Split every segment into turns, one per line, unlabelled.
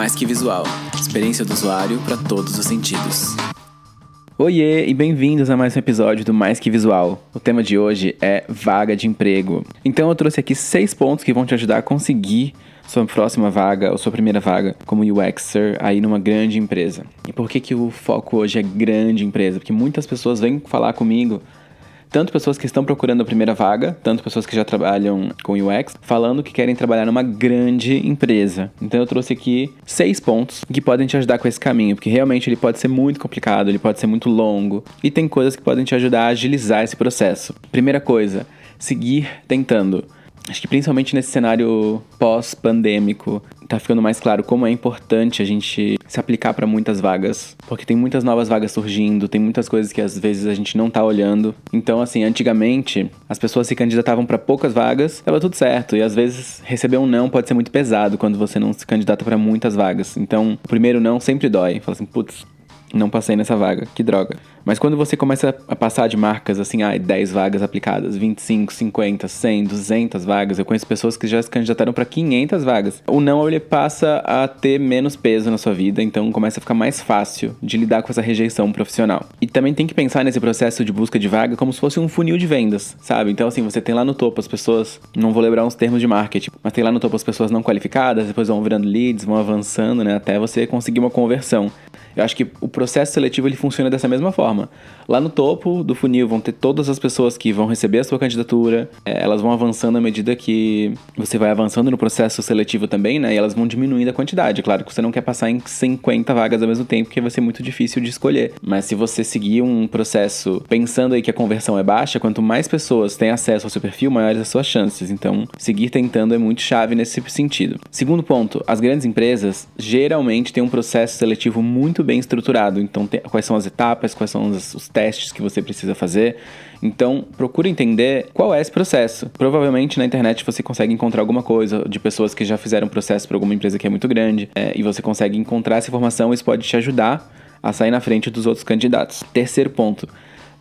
Mais que visual, experiência do usuário para todos os sentidos.
Oiê e bem-vindos a mais um episódio do Mais Que Visual. O tema de hoje é vaga de emprego. Então eu trouxe aqui seis pontos que vão te ajudar a conseguir sua próxima vaga ou sua primeira vaga como UXer aí numa grande empresa. E por que que o foco hoje é grande empresa? Porque muitas pessoas vêm falar comigo tanto pessoas que estão procurando a primeira vaga, tanto pessoas que já trabalham com UX, falando que querem trabalhar numa grande empresa. Então eu trouxe aqui seis pontos que podem te ajudar com esse caminho, porque realmente ele pode ser muito complicado, ele pode ser muito longo e tem coisas que podem te ajudar a agilizar esse processo. Primeira coisa, seguir tentando. Acho que principalmente nesse cenário pós-pandêmico, tá ficando mais claro como é importante a gente se aplicar para muitas vagas, porque tem muitas novas vagas surgindo, tem muitas coisas que às vezes a gente não tá olhando. Então, assim, antigamente as pessoas se candidatavam para poucas vagas, tava tudo certo, e às vezes receber um não pode ser muito pesado quando você não se candidata para muitas vagas. Então, o primeiro não sempre dói. Fala assim, putz, não passei nessa vaga, que droga. Mas quando você começa a passar de marcas assim, ah, 10 vagas aplicadas, 25, 50, 100, 200 vagas, eu conheço pessoas que já se candidataram para 500 vagas. O não ele passa a ter menos peso na sua vida, então começa a ficar mais fácil de lidar com essa rejeição profissional. E também tem que pensar nesse processo de busca de vaga como se fosse um funil de vendas, sabe? Então assim, você tem lá no topo as pessoas, não vou lembrar uns termos de marketing, mas tem lá no topo as pessoas não qualificadas, depois vão virando leads, vão avançando, né, até você conseguir uma conversão. Eu acho que o processo seletivo ele funciona dessa mesma forma. Lá no topo do funil vão ter todas as pessoas que vão receber a sua candidatura, é, elas vão avançando à medida que você vai avançando no processo seletivo também, né? E elas vão diminuindo a quantidade. Claro que você não quer passar em 50 vagas ao mesmo tempo, porque vai ser muito difícil de escolher. Mas se você seguir um processo pensando aí que a conversão é baixa, quanto mais pessoas têm acesso ao seu perfil, maiores as suas chances. Então, seguir tentando é muito chave nesse sentido. Segundo ponto, as grandes empresas geralmente têm um processo seletivo muito bem estruturado. Então, quais são as etapas, quais são os, os testes que você precisa fazer. Então, procure entender qual é esse processo. Provavelmente na internet você consegue encontrar alguma coisa de pessoas que já fizeram processo para alguma empresa que é muito grande é, e você consegue encontrar essa informação. Isso pode te ajudar a sair na frente dos outros candidatos. Terceiro ponto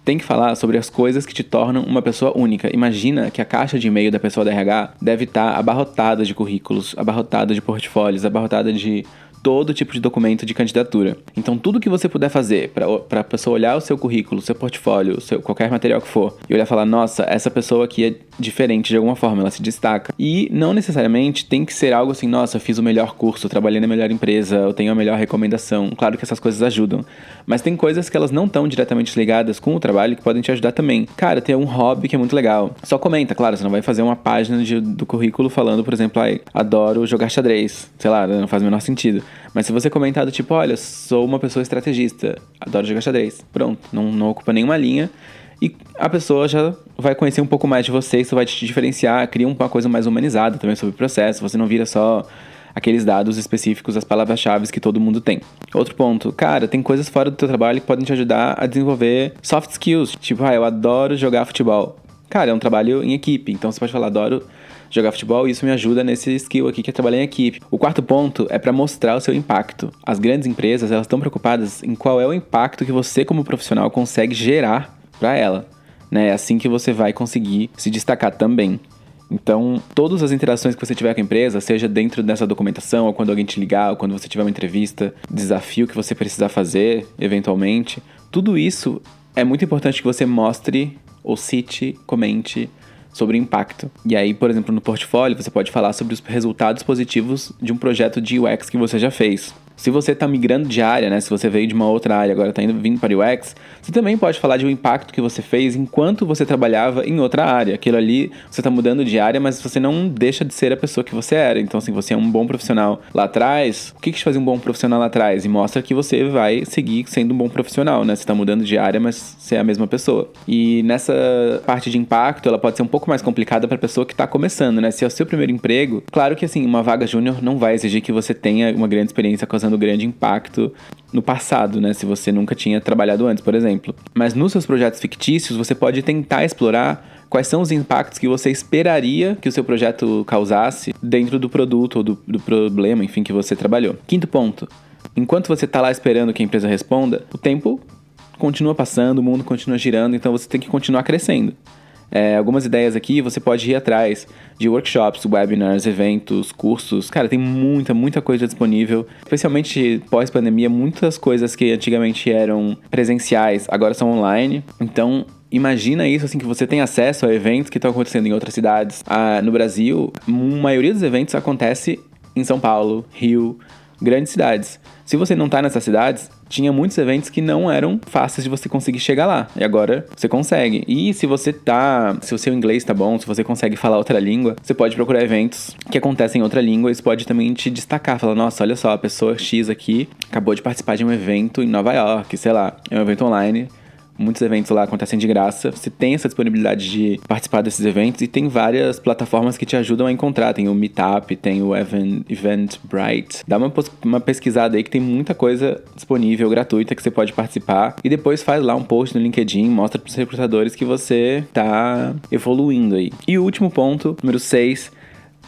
tem que falar sobre as coisas que te tornam uma pessoa única. Imagina que a caixa de e-mail da pessoa da RH deve estar abarrotada de currículos, abarrotada de portfólios, abarrotada de todo tipo de documento de candidatura. Então, tudo que você puder fazer para a pessoa olhar o seu currículo, seu portfólio, seu, qualquer material que for, e olhar e falar: nossa, essa pessoa aqui é diferente de alguma forma, ela se destaca. E não necessariamente tem que ser algo assim: nossa, eu fiz o melhor curso, trabalhei na melhor empresa, eu tenho a melhor recomendação. Claro que essas coisas ajudam, mas tem coisas que elas não estão diretamente ligadas com o trabalho que podem te ajudar também. Cara, tem um hobby que é muito legal. Só comenta, claro, você não vai fazer uma página de, do currículo falando, por exemplo, ah, adoro jogar xadrez. Sei lá, não faz o menor sentido. Mas se você comentar do tipo, olha, sou uma pessoa estrategista, adoro jogar xadrez, pronto, não, não ocupa nenhuma linha. E a pessoa já vai conhecer um pouco mais de você, isso vai te diferenciar, cria uma coisa mais humanizada também sobre o processo. Você não vira só aqueles dados específicos, as palavras-chave que todo mundo tem. Outro ponto, cara, tem coisas fora do teu trabalho que podem te ajudar a desenvolver soft skills. Tipo, ah, eu adoro jogar futebol. Cara, é um trabalho em equipe, então você pode falar, adoro jogar futebol e isso me ajuda nesse skill aqui que é trabalhar em equipe. O quarto ponto é para mostrar o seu impacto. As grandes empresas, elas estão preocupadas em qual é o impacto que você como profissional consegue gerar para ela. Né? É assim que você vai conseguir se destacar também. Então, todas as interações que você tiver com a empresa, seja dentro dessa documentação, ou quando alguém te ligar, ou quando você tiver uma entrevista, desafio que você precisar fazer, eventualmente, tudo isso é muito importante que você mostre, ou cite, comente sobre o impacto. E aí, por exemplo, no portfólio, você pode falar sobre os resultados positivos de um projeto de UX que você já fez. Se você está migrando de área, né? Se você veio de uma outra área agora está indo vindo para o UX, você também pode falar de um impacto que você fez enquanto você trabalhava em outra área. Aquilo ali, você está mudando de área, mas você não deixa de ser a pessoa que você era. Então, assim, você é um bom profissional lá atrás. O que, que te fazia um bom profissional lá atrás? E mostra que você vai seguir sendo um bom profissional, né? Você está mudando de área, mas você é a mesma pessoa. E nessa parte de impacto, ela pode ser um pouco mais complicada para a pessoa que está começando, né? Se é o seu primeiro emprego, claro que assim, uma vaga júnior não vai exigir que você tenha uma grande experiência causando causando grande impacto no passado, né? Se você nunca tinha trabalhado antes, por exemplo. Mas nos seus projetos fictícios, você pode tentar explorar quais são os impactos que você esperaria que o seu projeto causasse dentro do produto ou do, do problema, enfim, que você trabalhou. Quinto ponto. Enquanto você está lá esperando que a empresa responda, o tempo continua passando, o mundo continua girando, então você tem que continuar crescendo. É, algumas ideias aqui você pode ir atrás de workshops, webinars, eventos, cursos. Cara, tem muita, muita coisa disponível. Especialmente pós-pandemia, muitas coisas que antigamente eram presenciais agora são online. Então, Imagina isso, assim, que você tem acesso a eventos que estão acontecendo em outras cidades. Ah, no Brasil, a maioria dos eventos acontece em São Paulo, Rio, grandes cidades. Se você não tá nessas cidades, tinha muitos eventos que não eram fáceis de você conseguir chegar lá. E agora você consegue. E se você tá. Se o seu inglês tá bom, se você consegue falar outra língua, você pode procurar eventos que acontecem em outra língua. Isso pode também te destacar. Falar, nossa, olha só, a pessoa X aqui acabou de participar de um evento em Nova York, sei lá, é um evento online Muitos eventos lá acontecem de graça. Você tem essa disponibilidade de participar desses eventos e tem várias plataformas que te ajudam a encontrar. Tem o Meetup, tem o Eventbrite. Dá uma, uma pesquisada aí que tem muita coisa disponível, gratuita, que você pode participar. E depois faz lá um post no LinkedIn, mostra para os recrutadores que você tá evoluindo aí. E o último ponto, número 6,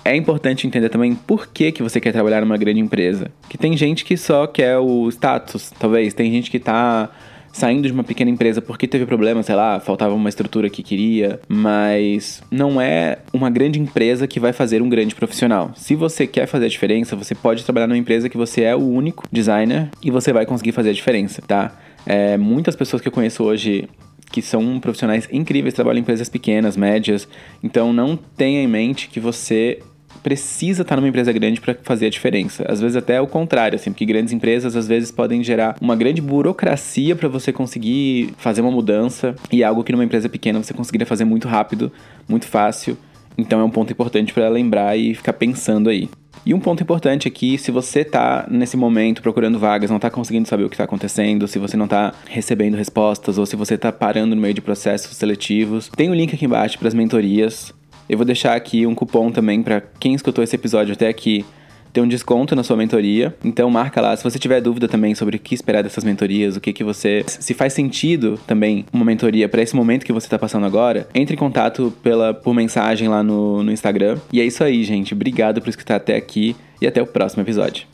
é importante entender também por que, que você quer trabalhar numa grande empresa. Que tem gente que só quer o status, talvez. Tem gente que tá saindo de uma pequena empresa porque teve problema, sei lá, faltava uma estrutura que queria, mas não é uma grande empresa que vai fazer um grande profissional. Se você quer fazer a diferença, você pode trabalhar numa empresa que você é o único designer e você vai conseguir fazer a diferença, tá? É, muitas pessoas que eu conheço hoje que são profissionais incríveis, trabalham em empresas pequenas, médias, então não tenha em mente que você precisa estar numa empresa grande para fazer a diferença. Às vezes até o contrário, assim, porque grandes empresas às vezes podem gerar uma grande burocracia para você conseguir fazer uma mudança e algo que numa empresa pequena você conseguiria fazer muito rápido, muito fácil. Então é um ponto importante para lembrar e ficar pensando aí. E um ponto importante aqui, se você está nesse momento procurando vagas, não está conseguindo saber o que está acontecendo, se você não está recebendo respostas ou se você está parando no meio de processos seletivos, tem o um link aqui embaixo para as mentorias. Eu vou deixar aqui um cupom também para quem escutou esse episódio até aqui ter um desconto na sua mentoria. Então marca lá. Se você tiver dúvida também sobre o que esperar dessas mentorias, o que que você se faz sentido também uma mentoria para esse momento que você está passando agora, entre em contato pela por mensagem lá no, no Instagram. E é isso aí, gente. Obrigado por escutar até aqui e até o próximo episódio.